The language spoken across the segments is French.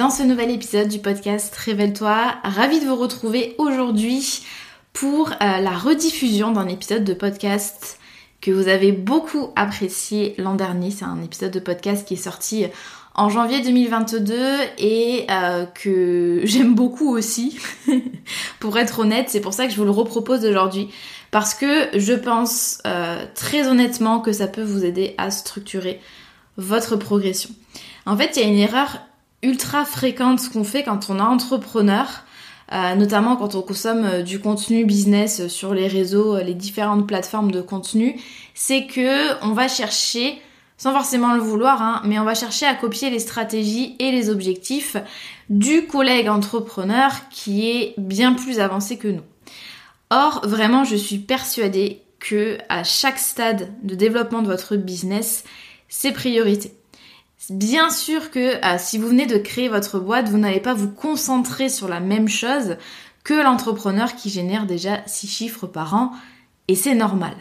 Dans ce nouvel épisode du podcast Révèle-toi. Ravi de vous retrouver aujourd'hui pour euh, la rediffusion d'un épisode de podcast que vous avez beaucoup apprécié l'an dernier. C'est un épisode de podcast qui est sorti en janvier 2022 et euh, que j'aime beaucoup aussi. pour être honnête, c'est pour ça que je vous le repropose aujourd'hui. Parce que je pense euh, très honnêtement que ça peut vous aider à structurer votre progression. En fait, il y a une erreur ultra fréquente qu'on fait quand on est entrepreneur, euh, notamment quand on consomme euh, du contenu business sur les réseaux, euh, les différentes plateformes de contenu, c'est que on va chercher, sans forcément le vouloir, hein, mais on va chercher à copier les stratégies et les objectifs du collègue entrepreneur qui est bien plus avancé que nous. Or, vraiment, je suis persuadée que à chaque stade de développement de votre business, c'est priorité. Bien sûr que euh, si vous venez de créer votre boîte, vous n'allez pas vous concentrer sur la même chose que l'entrepreneur qui génère déjà 6 chiffres par an, et c'est normal.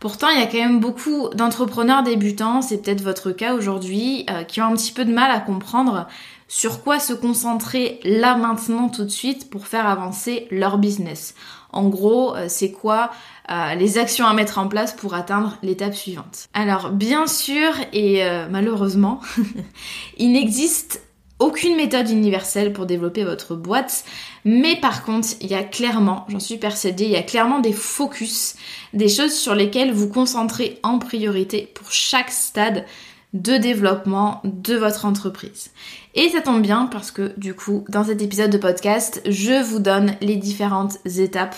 Pourtant, il y a quand même beaucoup d'entrepreneurs débutants, c'est peut-être votre cas aujourd'hui, euh, qui ont un petit peu de mal à comprendre sur quoi se concentrer là maintenant tout de suite pour faire avancer leur business. En gros, euh, c'est quoi euh, les actions à mettre en place pour atteindre l'étape suivante. Alors bien sûr et euh, malheureusement, il n'existe aucune méthode universelle pour développer votre boîte, mais par contre, il y a clairement, j'en suis persuadée, il y a clairement des focus, des choses sur lesquelles vous concentrez en priorité pour chaque stade de développement de votre entreprise. Et ça tombe bien parce que du coup, dans cet épisode de podcast, je vous donne les différentes étapes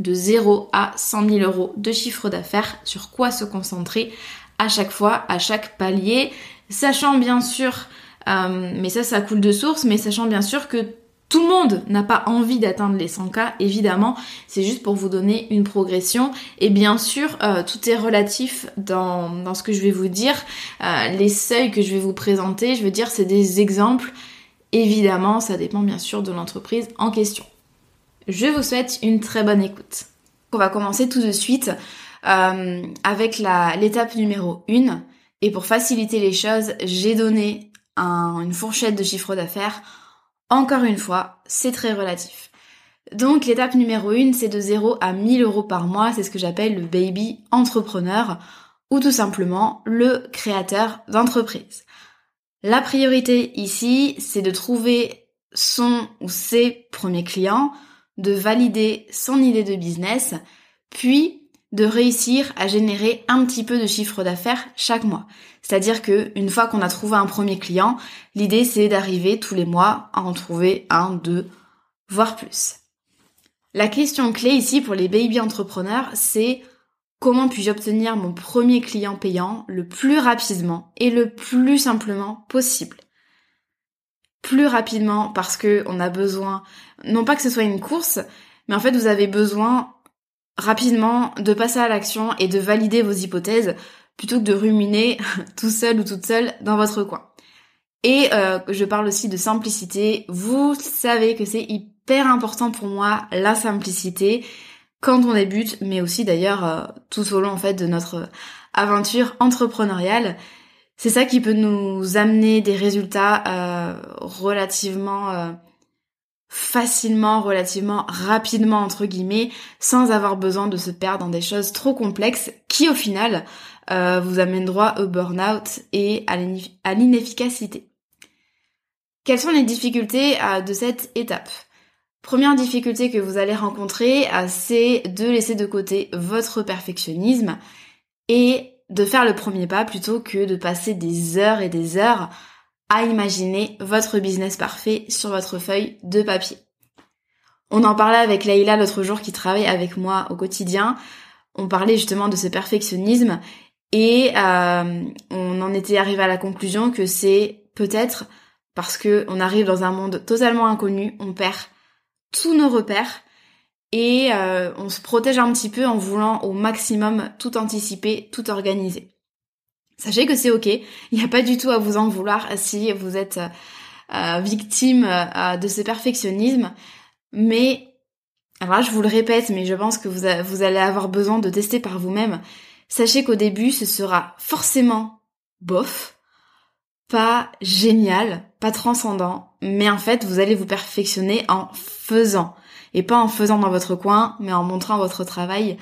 de 0 à 100 000 euros de chiffre d'affaires, sur quoi se concentrer à chaque fois, à chaque palier, sachant bien sûr, euh, mais ça ça coule de source, mais sachant bien sûr que tout le monde n'a pas envie d'atteindre les 100K, évidemment, c'est juste pour vous donner une progression. Et bien sûr, euh, tout est relatif dans, dans, ce que je vais vous dire. Euh, les seuils que je vais vous présenter, je veux dire, c'est des exemples. Évidemment, ça dépend bien sûr de l'entreprise en question. Je vous souhaite une très bonne écoute. On va commencer tout de suite euh, avec l'étape numéro 1. Et pour faciliter les choses, j'ai donné une fourchette de chiffre d'affaires encore une fois, c'est très relatif. Donc l'étape numéro 1, c'est de 0 à 1000 euros par mois, c'est ce que j'appelle le baby entrepreneur ou tout simplement le créateur d'entreprise. La priorité ici, c'est de trouver son ou ses premiers clients, de valider son idée de business, puis de réussir à générer un petit peu de chiffre d'affaires chaque mois. C'est-à-dire que une fois qu'on a trouvé un premier client, l'idée c'est d'arriver tous les mois à en trouver un, deux, voire plus. La question clé ici pour les baby entrepreneurs, c'est comment puis-je obtenir mon premier client payant le plus rapidement et le plus simplement possible? Plus rapidement parce que on a besoin, non pas que ce soit une course, mais en fait vous avez besoin rapidement de passer à l'action et de valider vos hypothèses plutôt que de ruminer tout seul ou toute seule dans votre coin. Et euh, je parle aussi de simplicité. Vous savez que c'est hyper important pour moi, la simplicité. quand on débute, mais aussi d'ailleurs euh, tout au long en fait de notre aventure entrepreneuriale. C'est ça qui peut nous amener des résultats euh, relativement facilement, relativement rapidement entre guillemets, sans avoir besoin de se perdre dans des choses trop complexes qui au final vous amènent droit au burn-out et à l'inefficacité. Quelles sont les difficultés de cette étape? Première difficulté que vous allez rencontrer, euh, c'est de laisser de côté votre perfectionnisme et de faire le premier pas plutôt que de passer des heures et des heures à imaginer votre business parfait sur votre feuille de papier. On en parlait avec Leïla l'autre jour qui travaille avec moi au quotidien. On parlait justement de ce perfectionnisme et euh, on en était arrivé à la conclusion que c'est peut-être parce que on arrive dans un monde totalement inconnu, on perd tous nos repères et euh, on se protège un petit peu en voulant au maximum tout anticiper, tout organiser. Sachez que c'est ok, il n'y a pas du tout à vous en vouloir si vous êtes euh, euh, victime de ce perfectionnisme, mais alors là je vous le répète, mais je pense que vous, vous allez avoir besoin de tester par vous-même. Sachez qu'au début ce sera forcément bof, pas génial, pas transcendant, mais en fait, vous allez vous perfectionner en faisant. Et pas en faisant dans votre coin, mais en montrant votre travail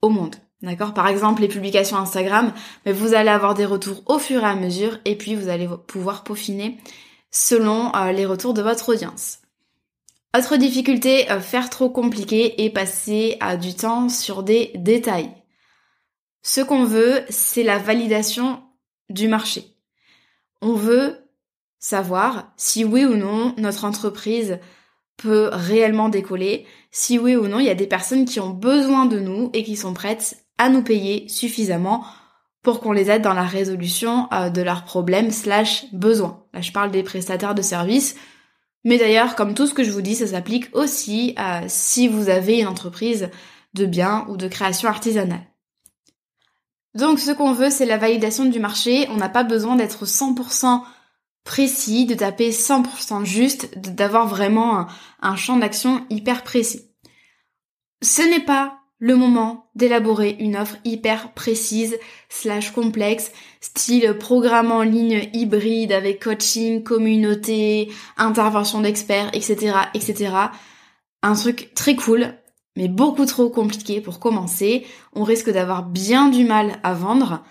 au monde. D'accord Par exemple, les publications Instagram, mais vous allez avoir des retours au fur et à mesure, et puis vous allez pouvoir peaufiner selon euh, les retours de votre audience. Autre difficulté, euh, faire trop compliqué et passer à du temps sur des détails. Ce qu'on veut, c'est la validation du marché. On veut savoir si oui ou non notre entreprise peut réellement décoller, si oui ou non il y a des personnes qui ont besoin de nous et qui sont prêtes à nous payer suffisamment pour qu'on les aide dans la résolution euh, de leurs problèmes slash besoins. Là je parle des prestataires de services, mais d'ailleurs comme tout ce que je vous dis ça s'applique aussi à si vous avez une entreprise de biens ou de création artisanale. Donc ce qu'on veut, c'est la validation du marché. On n'a pas besoin d'être 100% précis, de taper 100% juste, d'avoir vraiment un, champ d'action hyper précis. Ce n'est pas le moment d'élaborer une offre hyper précise, slash complexe, style programme en ligne hybride avec coaching, communauté, intervention d'experts, etc., etc. Un truc très cool, mais beaucoup trop compliqué pour commencer. On risque d'avoir bien du mal à vendre.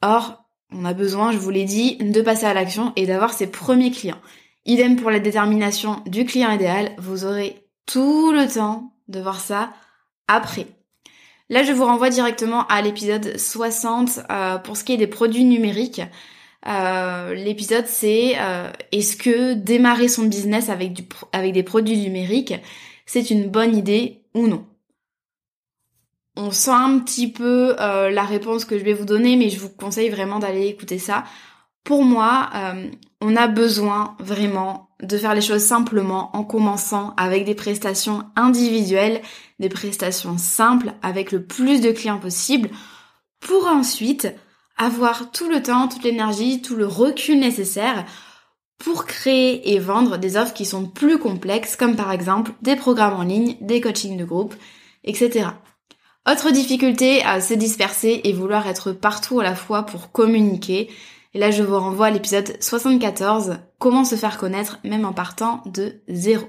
Or, on a besoin, je vous l'ai dit, de passer à l'action et d'avoir ses premiers clients. Idem pour la détermination du client idéal, vous aurez tout le temps de voir ça après. Là, je vous renvoie directement à l'épisode 60 euh, pour ce qui est des produits numériques. Euh, l'épisode c'est euh, est-ce que démarrer son business avec, des produits numériques, c'est une bonne idée ou non? On sent un petit peu la réponse que je vais vous donner, mais je vous conseille vraiment d'aller écouter ça. Pour moi, euh, on a besoin vraiment de faire les choses simplement en commençant avec des prestations individuelles, des prestations simples avec le plus de clients possible pour ensuite avoir tout le temps, toute l'énergie, tout le recul nécessaire pour créer et vendre des offres qui sont plus complexes, comme par exemple des programmes en ligne, des coachings de groupe, etc. Autre difficulté à se disperser et vouloir être partout à la fois pour communiquer. Et là, je vous renvoie à l'épisode 74, comment se faire connaître même en partant de zéro.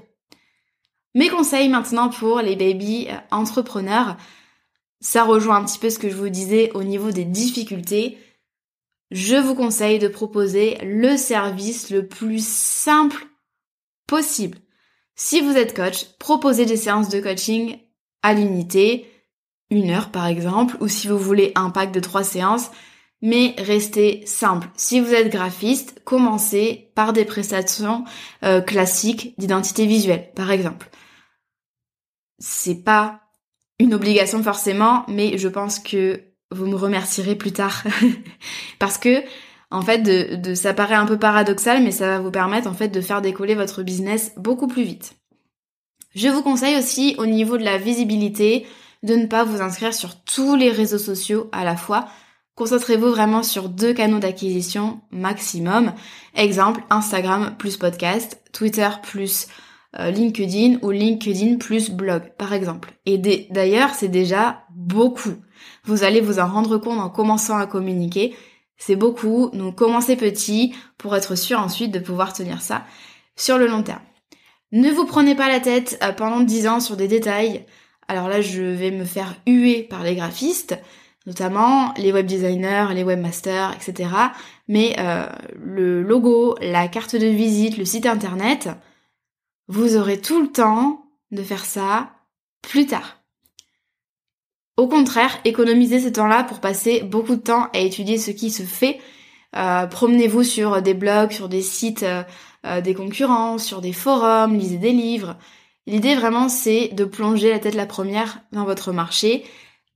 Mes conseils maintenant pour les baby entrepreneurs, ça rejoint un petit peu ce que je vous disais au niveau des difficultés je vous conseille de proposer le service le plus simple possible. Si vous êtes coach, proposez des séances de coaching à l'unité, une heure par exemple, ou si vous voulez un pack de trois séances, mais restez simple. Si vous êtes graphiste, commencez par des prestations euh, classiques d'identité visuelle, par exemple. C'est pas une obligation forcément, mais je pense que vous me remercierez plus tard. Parce que, en fait, de, ça paraît un peu paradoxal, mais ça va vous permettre, en fait, de faire décoller votre business beaucoup plus vite. Je vous conseille aussi, au niveau de la visibilité, de ne pas vous inscrire sur tous les réseaux sociaux à la fois. Concentrez-vous vraiment sur deux canaux d'acquisition maximum. Exemple, Instagram plus podcast, Twitter plus euh, LinkedIn ou LinkedIn plus blog, par exemple. Et d'ailleurs, c'est déjà beaucoup. Vous allez vous en rendre compte en commençant à communiquer. C'est beaucoup, donc commencez petit pour être sûr ensuite de pouvoir tenir ça sur le long terme. Ne vous prenez pas la tête euh, pendant 10 ans sur des détails. Alors là, je vais me faire huer par les graphistes, notamment les web designers, les webmasters, etc. Mais euh, le logo, la carte de visite, le site internet, vous aurez tout le temps de faire ça plus tard. Au contraire, économisez ce temps-là pour passer beaucoup de temps à étudier ce qui se fait. Euh, promenez-vous sur des blogs, sur des sites euh, des concurrents, sur des forums, lisez des livres. L'idée vraiment c'est de plonger la tête la première dans votre marché.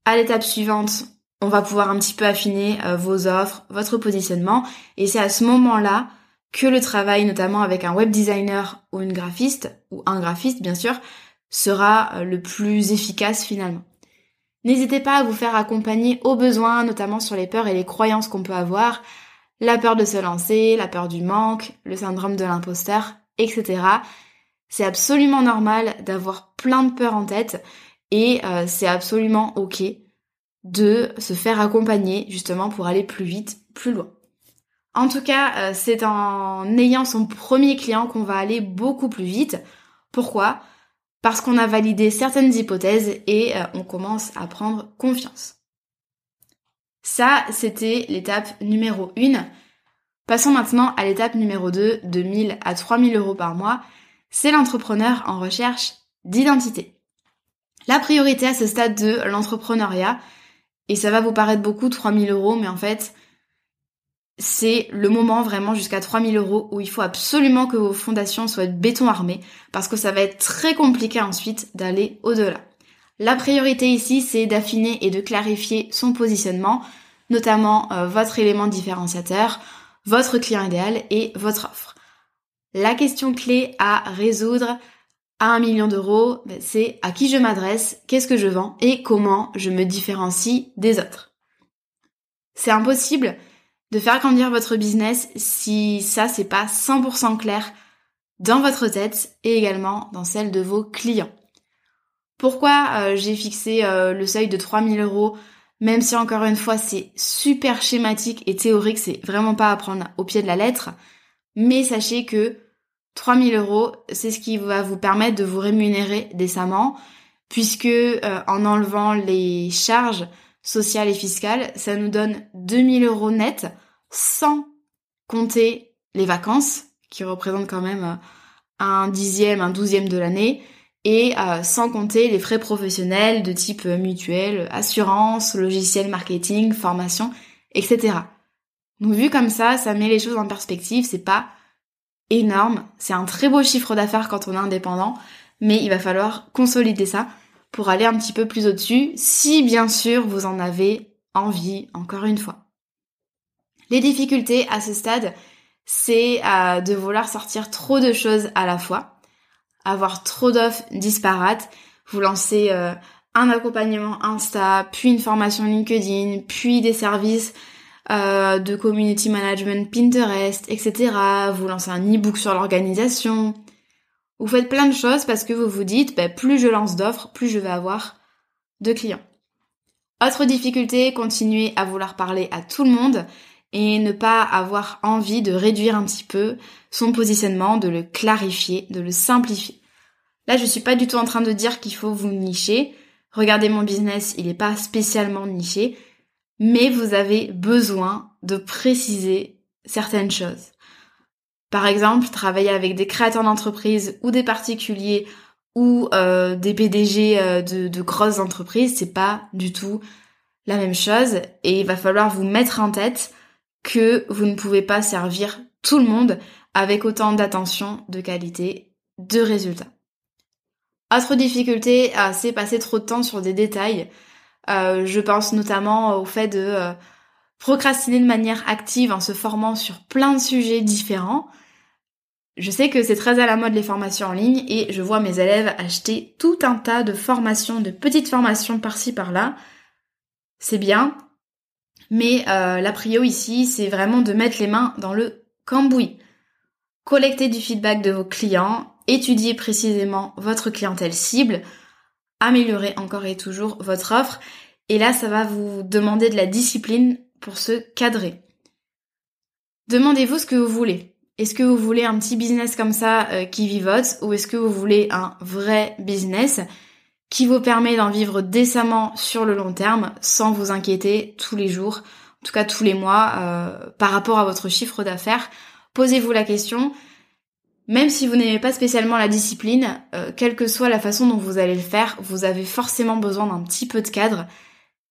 À l'étape suivante, on va pouvoir un petit peu affiner euh, vos offres, votre positionnement et c'est à ce moment-là que le travail notamment avec un web designer ou une graphiste ou un graphiste bien sûr sera euh, le plus efficace finalement. N'hésitez pas à vous faire accompagner au besoin, notamment sur les peurs et les croyances qu'on peut avoir la peur de se lancer, la peur du manque, le syndrome de l'imposteur, etc. C'est absolument normal d'avoir plein de peurs en tête et euh, c'est absolument ok de se faire accompagner justement pour aller plus vite, plus loin. En tout cas, euh, c'est en ayant son premier client qu'on va aller beaucoup plus vite. Pourquoi? Parce qu'on a validé certaines hypothèses et euh, on commence à prendre confiance. Ça, c'était l'étape numéro 1. Passons maintenant à l'étape numéro 2, de 1000 à 3000 euros par mois. C'est l'entrepreneur en recherche d'identité. La priorité à ce stade de l'entrepreneuriat, et ça va vous paraître beaucoup 3000 euros, mais en fait, c'est le moment vraiment jusqu'à 3000 euros où il faut absolument que vos fondations soient béton armé parce que ça va être très compliqué ensuite d'aller au-delà. La priorité ici, c'est d'affiner et de clarifier son positionnement, notamment euh, votre élément différenciateur, votre client idéal et votre offre. La question clé à résoudre à un million d'euros, ben, c'est à qui je m'adresse, qu'est-ce que je vends et comment je me différencie des autres. C'est impossible de faire grandir votre business si ça c'est pas 100% clair dans votre tête et également dans celle de vos clients. Pourquoi euh, j'ai fixé euh, le seuil de 3000 euros, même si encore une fois c'est super schématique et théorique, c'est vraiment pas à prendre au pied de la lettre, mais sachez que 3000 euros, c'est ce qui va vous permettre de vous rémunérer décemment, puisque euh, en enlevant les charges sociales et fiscales, ça nous donne 2000 euros net sans compter les vacances, qui représentent quand même un dixième, un douzième de l'année, et euh, sans compter les frais professionnels de type mutuel, assurance, logiciel marketing, formation, etc. Donc vu comme ça, ça met les choses en perspective, c'est pas énorme, c'est un très beau chiffre d'affaires quand on est indépendant, mais il va falloir consolider ça pour aller un petit peu plus au-dessus, si bien sûr vous en avez envie, encore une fois. Les difficultés à ce stade, c'est euh, de vouloir sortir trop de choses à la fois avoir trop d'offres disparates. Vous lancez euh, un accompagnement Insta, puis une formation LinkedIn, puis des services euh, de community management Pinterest, etc. Vous lancez un e-book sur l'organisation. Vous faites plein de choses parce que vous vous dites, bah, plus je lance d'offres, plus je vais avoir de clients. Autre difficulté, continuer à vouloir parler à tout le monde et ne pas avoir envie de réduire un petit peu son positionnement, de le clarifier, de le simplifier. Là, je suis pas du tout en train de dire qu'il faut vous nicher. Regardez mon business, il n'est pas spécialement niché, mais vous avez besoin de préciser certaines choses. Par exemple, travailler avec des créateurs d'entreprise ou des particuliers ou euh, des PDG euh, de, de grosses entreprises, c'est pas du tout la même chose et il va falloir vous mettre en tête que vous ne pouvez pas servir tout le monde avec autant d'attention, de qualité, de résultats. Autre difficulté, euh, c'est passer trop de temps sur des détails. Euh, je pense notamment au fait de euh, procrastiner de manière active en se formant sur plein de sujets différents. Je sais que c'est très à la mode les formations en ligne et je vois mes élèves acheter tout un tas de formations, de petites formations par-ci par-là. C'est bien, mais euh, la prio ici, c'est vraiment de mettre les mains dans le cambouis. collecter du feedback de vos clients, étudier précisément votre clientèle cible, améliorer encore et toujours votre offre. Et là, ça va vous demander de la discipline pour se cadrer. Demandez-vous ce que vous voulez. Est-ce que vous voulez un petit business comme ça euh, qui vivote ou est-ce que vous voulez un vrai business qui vous permet d'en vivre décemment sur le long terme sans vous inquiéter tous les jours, en tout cas tous les mois, euh, par rapport à votre chiffre d'affaires? Posez-vous la question. Même si vous n'aimez pas spécialement la discipline, euh, quelle que soit la façon dont vous allez le faire, vous avez forcément besoin d'un petit peu de cadre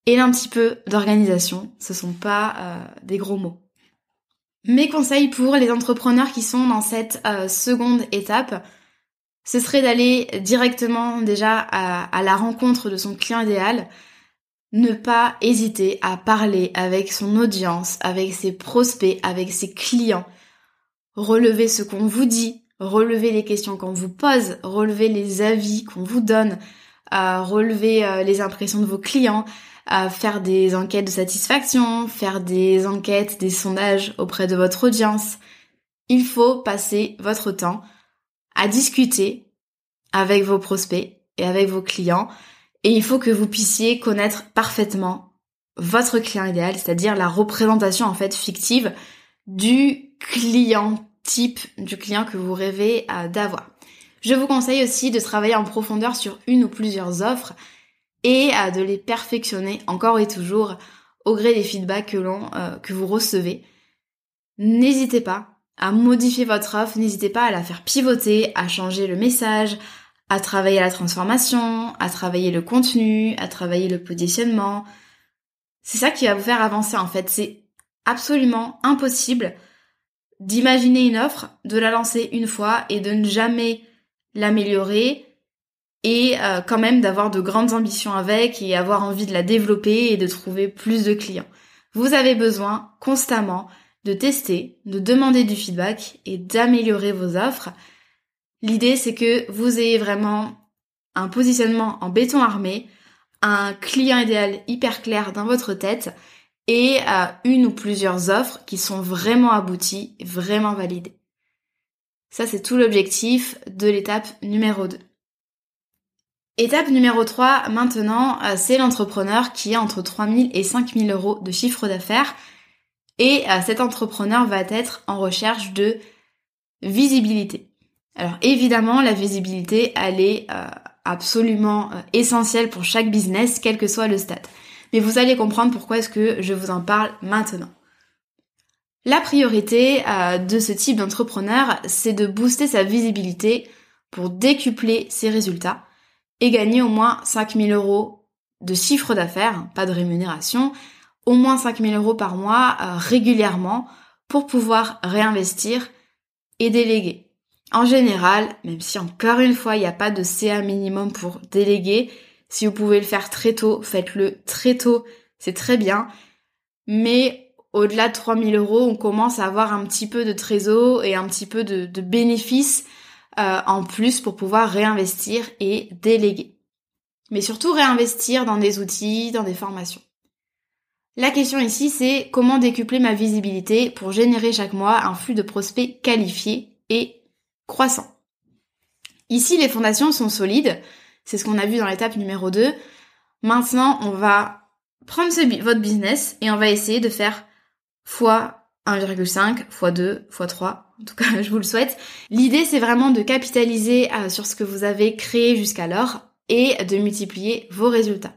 et d'un petit peu d'organisation. Ce sont pas des gros mots. Mes conseils pour les entrepreneurs qui sont dans cette euh, seconde étape, ce serait d'aller directement déjà à, la rencontre de son client idéal, ne pas hésiter à parler avec son audience, avec ses prospects, avec ses clients, relever ce qu'on vous dit, relever les questions qu'on vous pose, relever les avis qu'on vous donne, euh, relever les impressions de vos clients, faire des enquêtes de satisfaction, faire des enquêtes, des sondages auprès de votre audience. Il faut passer votre temps à discuter avec vos prospects et avec vos clients et il faut que vous puissiez connaître parfaitement votre client idéal, c'est-à-dire la représentation en fait fictive du client type, du client que vous rêvez euh, d'avoir. Je vous conseille aussi de travailler en profondeur sur une ou plusieurs offres et à de les perfectionner encore et toujours au gré des feedbacks euh, que vous recevez. N'hésitez pas à modifier votre offre, n'hésitez pas à la faire pivoter, à changer le message, à travailler la transformation, à travailler le contenu, à travailler le positionnement. C'est ça qui va vous faire avancer en fait. C'est absolument impossible d'imaginer une offre, de la lancer une fois et de ne jamais l'améliorer et euh, quand même d'avoir de grandes ambitions avec et avoir envie de la développer et de trouver plus de clients. Vous avez besoin constamment de tester, de demander du feedback et d'améliorer vos offres. L'idée c'est que vous ayez vraiment un positionnement en béton armé, un client idéal hyper clair dans votre tête et euh, une ou plusieurs offres qui sont vraiment abouties, vraiment validées. Ça c'est tout l'objectif de l'étape numéro 2. Étape numéro 3, maintenant, euh, c'est l'entrepreneur qui a entre 3000 et 5000 euros de chiffre d'affaires. Et euh, cet entrepreneur va être en recherche de visibilité. Alors évidemment, la visibilité, elle est euh, absolument essentielle pour chaque business, quel que soit le stade. Mais vous allez comprendre pourquoi est-ce que je vous en parle maintenant. La priorité de ce type d'entrepreneur, c'est de booster sa visibilité pour décupler ses résultats et gagner au moins 5000 euros de chiffre d'affaires, pas de rémunération, au moins 5000 euros par mois euh, régulièrement pour pouvoir réinvestir et déléguer. En général, même si encore une fois il n'y a pas de CA minimum pour déléguer, si vous pouvez le faire très tôt, faites-le très tôt, c'est très bien. Mais au-delà de 3000 euros, on commence à avoir un petit peu de trésor et un petit peu de, bénéfices euh, en plus pour pouvoir réinvestir et déléguer. Mais surtout réinvestir dans des outils, dans des formations. La question ici, c'est comment décupler ma visibilité pour générer chaque mois un flux de prospects qualifiés et croissants. Ici, les fondations sont solides. C'est ce qu'on a vu dans l'étape numéro 2. Maintenant, on va prendre votre business et on va essayer de faire fois 1,5, x 2, x 3, en tout cas je vous le souhaite. L'idée c'est vraiment de capitaliser euh, sur ce que vous avez créé jusqu'alors et de multiplier vos résultats.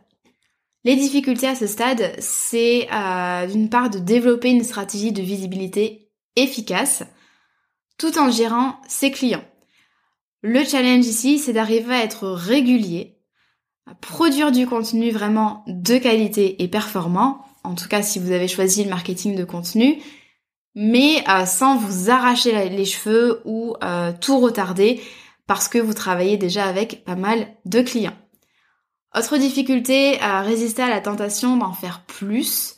Les difficultés à ce stade, c'est euh, d'une part de développer une stratégie de visibilité efficace tout en gérant ses clients. Le challenge ici, c'est d'arriver à être régulier, à produire du contenu vraiment de qualité et performant, en tout cas si vous avez choisi le marketing de contenu, mais euh, sans vous arracher les cheveux ou euh, tout retarder parce que vous travaillez déjà avec pas mal de clients. Autre difficulté, à résister à la tentation d'en faire plus,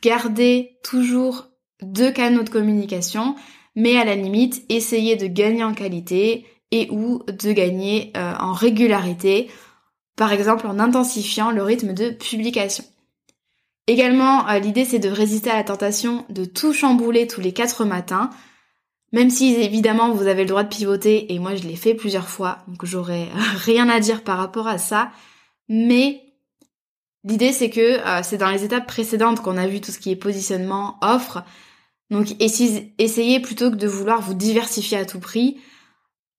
garder toujours deux canaux de communication, mais à la limite, essayer de gagner en qualité et ou de gagner euh, en régularité, par exemple en intensifiant le rythme de publication. Également, euh, l'idée c'est de résister à la tentation de tout chambouler tous les quatre matins. Même si évidemment vous avez le droit de pivoter, et moi je l'ai fait plusieurs fois, donc j'aurais rien à dire par rapport à ça, mais l'idée c'est que euh, c'est dans les étapes précédentes qu'on a vu tout ce qui est positionnement, offre, donc essayez plutôt que de vouloir vous diversifier à tout prix,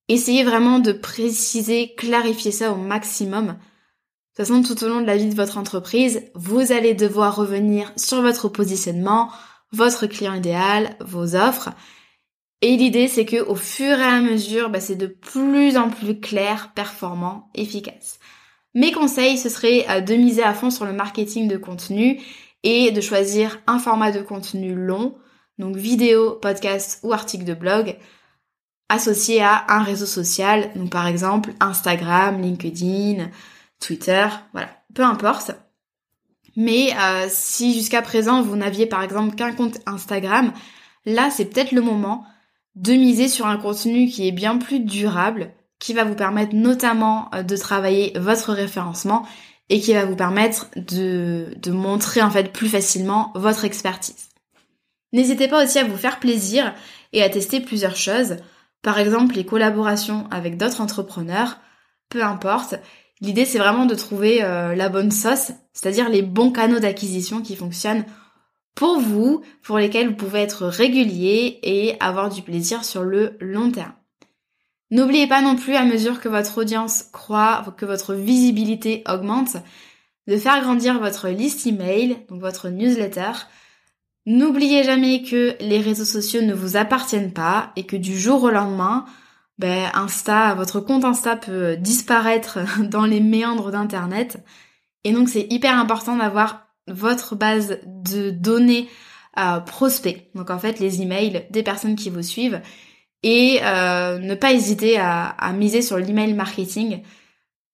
essayez vraiment de préciser, clarifier ça au maximum. De toute façon, tout au long de la vie de votre entreprise, vous allez devoir revenir sur votre positionnement, votre client idéal, vos offres. Et l'idée, c'est que au fur et à mesure, bah, c'est de plus en plus clair, performant, efficace. Mes conseils, ce serait euh, de miser à fond sur le marketing de contenu et de choisir un format de contenu long, donc vidéo, podcast ou article de blog, associé à un réseau social, donc par exemple Instagram, LinkedIn, Twitter, voilà, peu importe. Mais euh, si jusqu'à présent vous n'aviez par exemple qu'un compte Instagram, là c'est peut-être le moment de miser sur un contenu qui est bien plus durable, qui va vous permettre notamment euh, de travailler votre référencement et qui va vous permettre de, de montrer en fait plus facilement votre expertise. N'hésitez pas aussi à vous faire plaisir et à tester plusieurs choses. Par exemple, les collaborations avec d'autres entrepreneurs, peu importe. L'idée, c'est vraiment de trouver euh, la bonne sauce, c'est-à-dire les bons canaux d'acquisition qui fonctionnent pour vous, pour lesquels vous pouvez être régulier et avoir du plaisir sur le long terme. N'oubliez pas non plus, à mesure que votre audience croît, que votre visibilité augmente, de faire grandir votre liste email, donc votre newsletter, N'oubliez jamais que les réseaux sociaux ne vous appartiennent pas et que du jour au lendemain, ben, Insta, votre compte Insta peut disparaître dans les méandres d'Internet. Et donc c'est hyper important d'avoir votre base de données euh, prospects. Donc en fait les emails des personnes qui vous suivent. Et euh, ne pas hésiter à, à miser sur l'email marketing.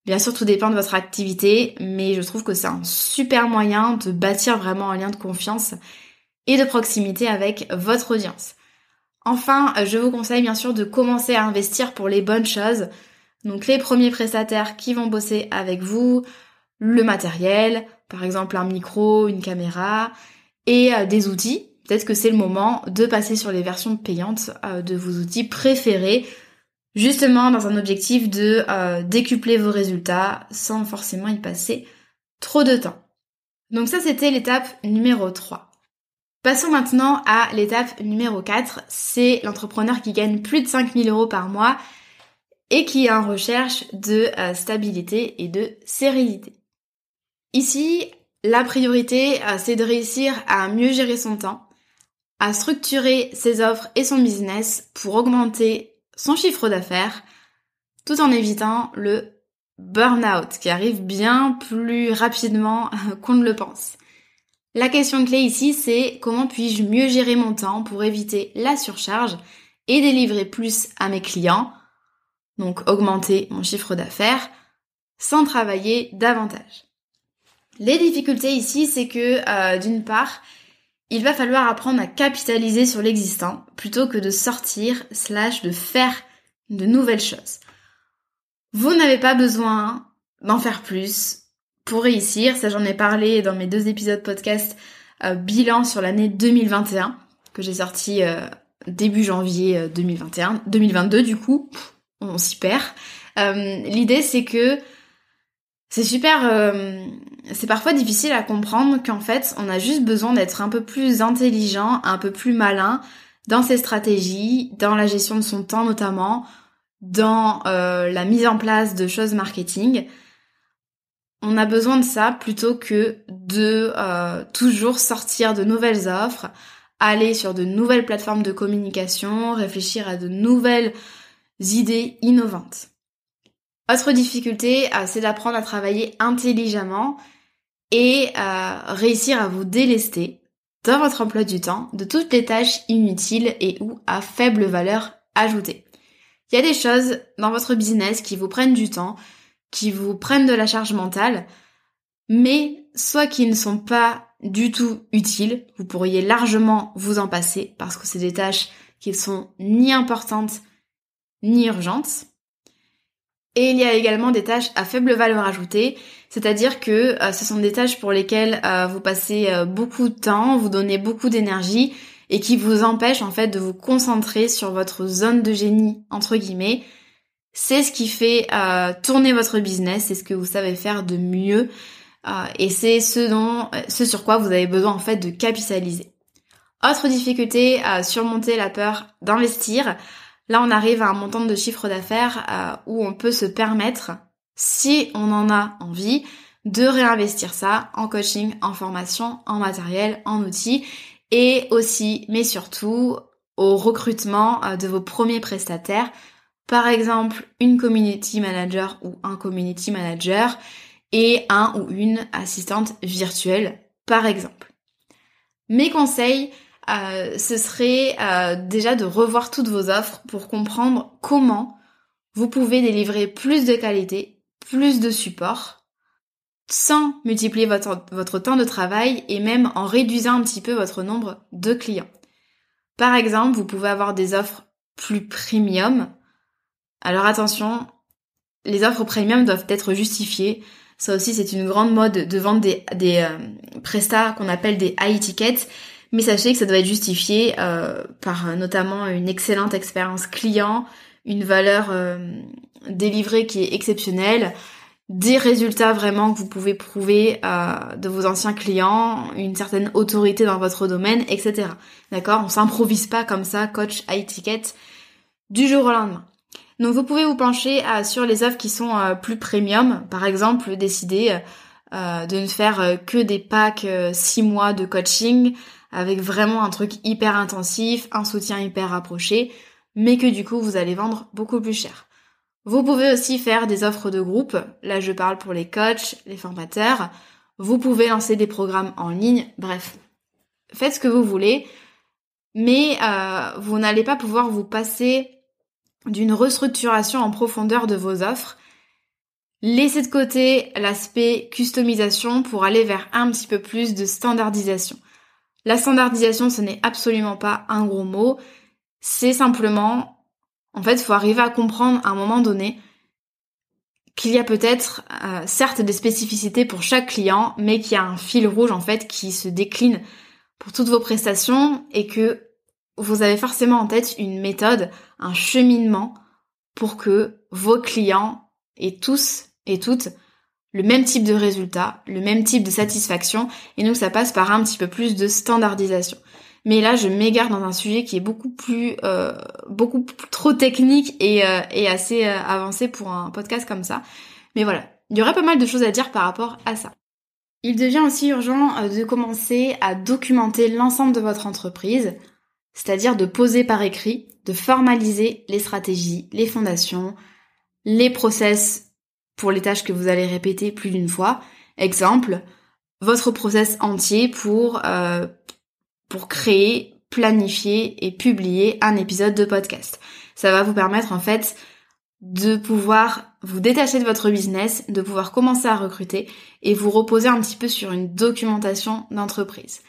Bien sûr, tout dépend de votre activité, mais je trouve que c'est un super moyen de bâtir vraiment un lien de confiance et de proximité avec votre audience. Enfin, je vous conseille bien sûr de commencer à investir pour les bonnes choses. Donc les premiers prestataires qui vont bosser avec vous, le matériel, par exemple un micro, une caméra et euh, des outils. Peut-être que c'est le moment de passer sur les versions payantes euh, de vos outils préférés, justement dans un objectif de euh, décupler vos résultats sans forcément y passer trop de temps. Donc ça c'était l'étape numéro 3. Passons maintenant à l'étape numéro 4, c'est l'entrepreneur qui gagne plus de 5000 euros par mois et qui est en recherche de euh, stabilité et de sérénité. Ici, la priorité, euh, c'est de réussir à mieux gérer son temps, à structurer ses offres et son business pour augmenter son chiffre d'affaires, tout en évitant le burn-out qui arrive bien plus rapidement qu'on ne le pense. La question clé ici, c'est comment puis-je mieux gérer mon temps pour éviter la surcharge et délivrer plus à mes clients, donc augmenter mon chiffre d'affaires, sans travailler davantage. Les difficultés ici, c'est que euh, d'une part, il va falloir apprendre à capitaliser sur l'existant plutôt que de sortir slash de faire de nouvelles choses. Vous n'avez pas besoin d'en faire plus, pour réussir. Ça, j'en ai parlé dans mes deux épisodes podcast euh, bilan sur l'année 2021 que j'ai sorti euh, début janvier 2021, euh, 2022 du coup. on s'y perd. L'idée, c'est que c'est super, c'est parfois difficile à comprendre qu'en fait, on a juste besoin d'être un peu plus intelligent, un peu plus malin dans ses stratégies, dans la gestion de son temps notamment, dans la mise en place de choses marketing on a besoin de ça plutôt que de euh, toujours sortir de nouvelles offres, aller sur de nouvelles plateformes de communication, réfléchir à de nouvelles idées innovantes. Autre difficulté, euh, c'est d'apprendre à travailler intelligemment et euh, réussir à vous délester dans votre emploi du temps de toutes les tâches inutiles et ou à faible valeur ajoutée. Il y a des choses dans votre business qui vous prennent du temps, qui vous prennent de la charge mentale, mais soit qui ne sont pas du tout utiles, vous pourriez largement vous en passer parce que c'est des tâches qui sont ni importantes ni urgentes. Et il y a également des tâches à faible valeur ajoutée, c'est-à-dire que euh, ce sont des tâches pour lesquelles euh, vous passez euh, beaucoup de temps, vous donnez beaucoup d'énergie et qui vous empêche en fait de vous concentrer sur votre zone de génie entre guillemets. C'est ce qui fait euh, tourner votre business, c'est ce que vous savez faire de mieux euh, et c'est ce dont, ce sur quoi vous avez besoin en fait de capitaliser. Autre difficulté à surmonter la peur d'investir. Là, on arrive à un montant de chiffre d'affaires euh, où on peut se permettre, si on en a envie, de réinvestir ça en coaching, en formation, en matériel, en outils et aussi, mais surtout, au recrutement euh, de vos premiers prestataires. Par exemple, une community manager ou un community manager et un ou une assistante virtuelle, par exemple. Mes conseils, euh, ce serait euh, déjà de revoir toutes vos offres pour comprendre comment vous pouvez délivrer plus de qualité, plus de support, sans multiplier votre, votre temps de travail et même en réduisant un petit peu votre nombre de clients. Par exemple, vous pouvez avoir des offres plus premium. Alors attention, les offres premium doivent être justifiées. Ça aussi, c'est une grande mode de vendre des, des euh, prestats qu'on appelle des high tickets mais sachez que ça doit être justifié euh, par euh, notamment une excellente expérience client, une valeur délivrée qui est exceptionnelle, des résultats vraiment que vous pouvez prouver de vos anciens clients, une certaine autorité dans votre domaine, etc. D'accord? On s'improvise pas comme ça, coach high ticket, du jour au lendemain. Donc vous pouvez vous pencher sur les offres qui sont plus premium, par exemple décider de ne faire que des packs 6 mois de coaching avec vraiment un truc hyper intensif, un soutien hyper rapproché, mais que du coup vous allez vendre beaucoup plus cher. Vous pouvez aussi faire des offres de groupe, là je parle pour les coachs, les formateurs, vous pouvez lancer des programmes en ligne, bref, faites ce que vous voulez, mais euh, vous n'allez pas pouvoir vous passer d'une restructuration en profondeur de vos offres. Laissez de côté l'aspect customisation pour aller vers un petit peu plus de standardisation. La standardisation, ce n'est absolument pas un gros mot. C'est simplement, en fait, il faut arriver à comprendre à un moment donné qu'il y a peut-être euh, certes des spécificités pour chaque client, mais qu'il y a un fil rouge en fait qui se décline pour toutes vos prestations et que vous avez forcément en tête une méthode, un cheminement pour que vos clients et tous et toutes le même type de résultat, le même type de satisfaction, et donc ça passe par un petit peu plus de standardisation. Mais là, je m'égare dans un sujet qui est beaucoup plus, euh, beaucoup trop technique et, euh, assez euh, avancé pour un podcast comme ça. Mais voilà, il y aurait pas mal de choses à dire par rapport à ça. Il devient aussi urgent de commencer à documenter l'ensemble de votre entreprise, c'est-à-dire de poser par écrit, de formaliser les stratégies, les fondations, les process pour les tâches que vous allez répéter plus d'une fois. Exemple, votre process entier pour, euh, pour créer, planifier et publier un épisode de podcast. Ça va vous permettre en fait de pouvoir vous détacher de votre business, de pouvoir commencer à recruter et vous reposer un petit peu sur une documentation d'entreprise.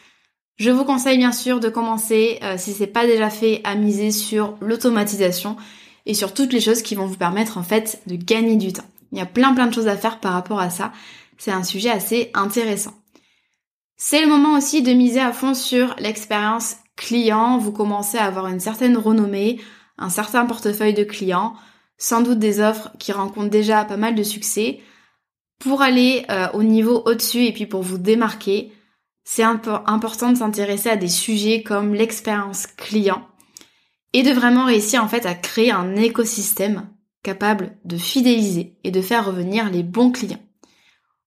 Je vous conseille bien sûr de commencer, euh, si c'est pas déjà fait, à miser sur l'automatisation et sur toutes les choses qui vont vous permettre en fait de gagner du temps. Il y a plein plein de choses à faire par rapport à ça. C'est un sujet assez intéressant. C'est le moment aussi de miser à fond sur l'expérience client. Vous commencez à avoir une certaine renommée, un certain portefeuille de clients, sans doute des offres qui rencontrent déjà pas mal de succès. Pour aller euh, au niveau au-dessus et puis pour vous démarquer, c'est important de s'intéresser à des sujets comme l'expérience client et de vraiment réussir en fait à créer un écosystème capable de fidéliser et de faire revenir les bons clients.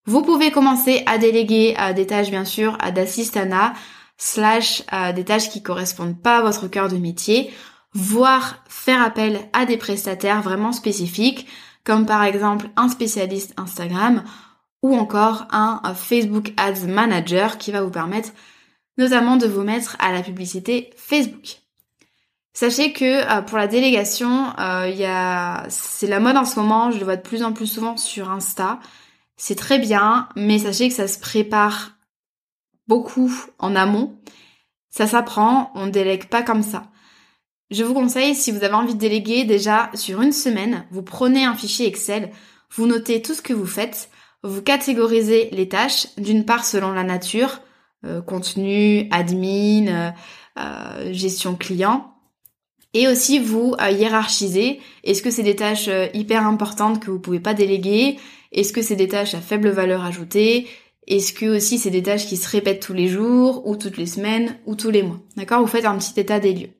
Vous pouvez commencer à déléguer à des tâches bien sûr à d'assistana slash à des tâches qui correspondent pas à votre cœur de métier, voire faire appel à des prestataires vraiment spécifiques comme par exemple un spécialiste Instagram ou encore un Facebook Ads Manager qui va vous permettre notamment de vous mettre à la publicité Facebook. Sachez que euh, pour la délégation, euh, c'est la mode en ce moment, je le vois de plus en plus souvent sur Insta. C'est très bien, mais sachez que ça se prépare beaucoup en amont. Ça s'apprend, on ne délègue pas comme ça. Je vous conseille, si vous avez envie de déléguer, déjà sur une semaine, vous prenez un fichier Excel, vous notez tout ce que vous faites, vous catégorisez les tâches, d'une part selon la nature, contenu, admin, gestion client. Et aussi vous hiérarchiser. Est-ce que c'est des tâches hyper importantes que vous pouvez pas déléguer? Est-ce que c'est des tâches à faible valeur ajoutée? Est-ce que aussi c'est des tâches qui se répètent tous les jours, ou toutes les semaines, ou tous les mois? D'accord? Vous faites un petit état des lieux.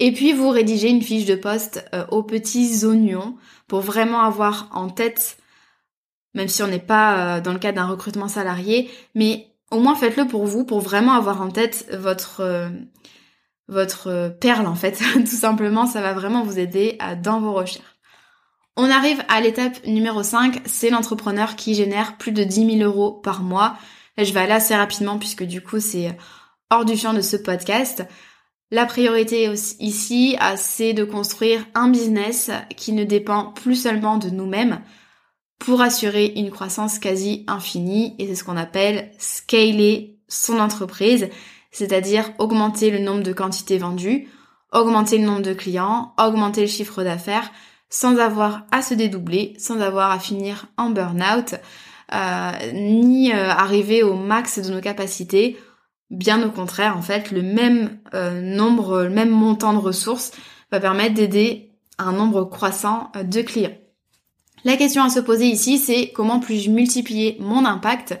Et puis vous rédigez une fiche de poste euh, aux petits oignons pour vraiment avoir en tête, même si on n'est pas euh, dans le cadre d'un recrutement salarié, mais au moins faites-le pour vous, pour vraiment avoir en tête votre euh, votre perle en fait. Tout simplement, ça va vraiment vous aider dans vos recherches. On arrive à l'étape numéro 5, c'est l'entrepreneur qui génère plus de 10 000 euros par mois. Là, je vais aller assez rapidement puisque du coup, c'est hors du champ de ce podcast. La priorité ici, c'est de construire un business qui ne dépend plus seulement de nous-mêmes pour assurer une croissance quasi infinie et c'est ce qu'on appelle scaler son entreprise, c'est-à-dire augmenter le nombre de quantités vendues, augmenter le nombre de clients, augmenter le chiffre d'affaires, sans avoir à se dédoubler, sans avoir à finir en burn-out, euh, ni euh, arriver au max de nos capacités. Bien au contraire, en fait, le même euh, nombre, le même montant de ressources va permettre d'aider un nombre croissant de clients. La question à se poser ici, c'est comment puis-je multiplier mon impact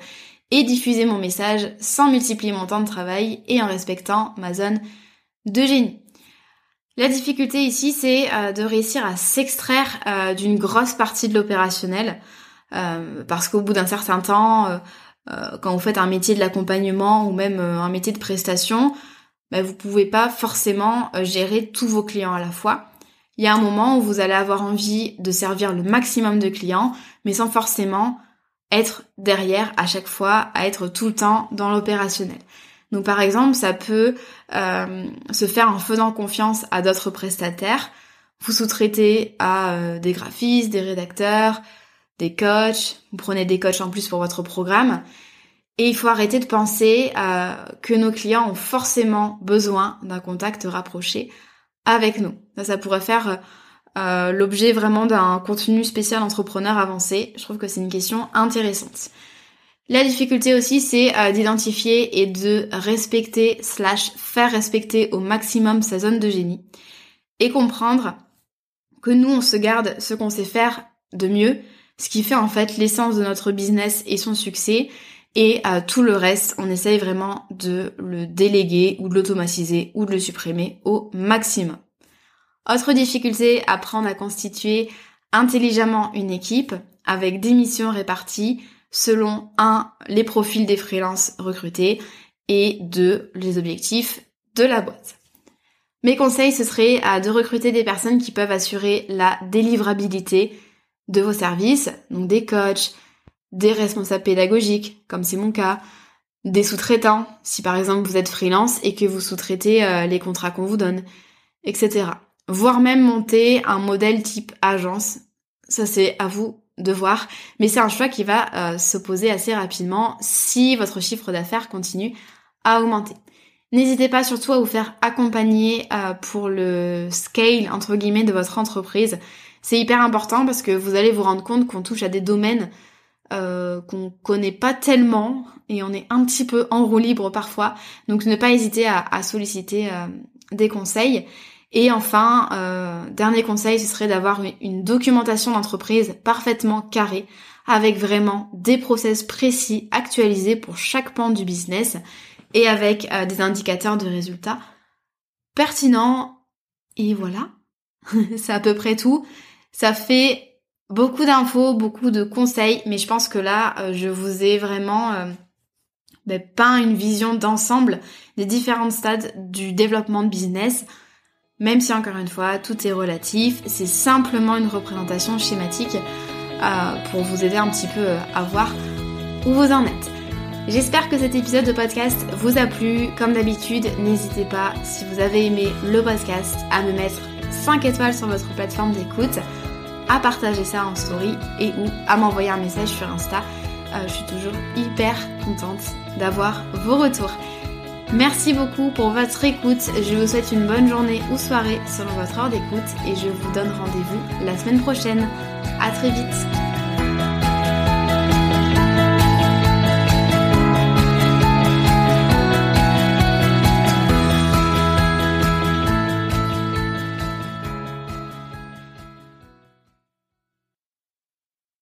et diffuser mon message sans multiplier mon temps de travail et en respectant ma zone de génie. La difficulté ici, c'est euh, de réussir à s'extraire euh, d'une grosse partie de l'opérationnel, euh, parce qu'au bout d'un certain temps, quand vous faites un métier de l'accompagnement ou même un métier de prestation, bah, vous pouvez pas forcément gérer tous vos clients à la fois. Il y a un moment où vous allez avoir envie de servir le maximum de clients, mais sans forcément être derrière à chaque fois, à être tout le temps dans l'opérationnel. Donc par exemple, ça peut euh, se faire en faisant confiance à d'autres prestataires. Vous sous-traitez à euh, des graphistes, des rédacteurs, des coachs, vous prenez des coachs en plus pour votre programme. Et il faut arrêter de penser euh, que nos clients ont forcément besoin d'un contact rapproché avec nous. Ça, ça pourrait faire l'objet vraiment d'un contenu spécial entrepreneur avancé. Je trouve que c'est une question intéressante. La difficulté aussi, c'est euh, d'identifier et de respecter slash faire respecter au maximum sa zone de génie et comprendre que nous, on se garde ce qu'on sait faire de mieux, ce qui fait en fait l'essence de notre business et son succès, et euh, tout le reste, on essaye vraiment de le déléguer ou de l'automatiser ou de le supprimer au maximum. Autre difficulté, apprendre à constituer intelligemment une équipe avec des missions réparties, selon un, les profils des freelances recrutés et deux, les objectifs de la boîte. Mes conseils, ce serait de recruter des personnes qui peuvent assurer la délivrabilité de vos services, donc des coachs, des responsables pédagogiques, comme c'est mon cas, des sous-traitants, si par exemple vous êtes freelance et que vous sous-traitez euh, les contrats qu'on vous donne, etc. Voire même monter un modèle type agence. Ça c'est à vous de voir, mais c'est un choix qui va euh, se poser assez rapidement si votre chiffre d'affaires continue à augmenter. N'hésitez pas surtout à vous faire accompagner euh, pour le scale entre guillemets de votre entreprise. C'est hyper important parce que vous allez vous rendre compte qu'on touche à des domaines euh, qu'on connaît pas tellement et on est un petit peu en roue libre parfois. Donc ne pas hésiter à, solliciter des conseils. Et enfin, euh, dernier conseil, ce serait d'avoir une documentation d'entreprise parfaitement carrée, avec vraiment des process précis actualisés pour chaque pan du business et avec euh, des indicateurs de résultats pertinents. Et voilà, c'est à peu près tout. Ça fait beaucoup d'infos, beaucoup de conseils, mais je pense que là, euh, je vous ai vraiment ben, peint une vision d'ensemble des différents stades du développement de business même si encore une fois, tout est relatif, c'est simplement une représentation schématique euh, pour vous aider un petit peu euh, à voir où vous en êtes. J'espère que cet épisode de podcast vous a plu. Comme d'habitude, n'hésitez pas, si vous avez aimé le podcast, à me mettre 5 étoiles sur votre plateforme d'écoute, à partager ça en story et ou à m'envoyer un message sur Insta. Euh, je suis toujours hyper contente d'avoir vos retours. Merci beaucoup pour votre écoute. Je vous souhaite une bonne journée ou soirée selon votre heure d'écoute et je vous donne rendez-vous la semaine prochaine. À très vite.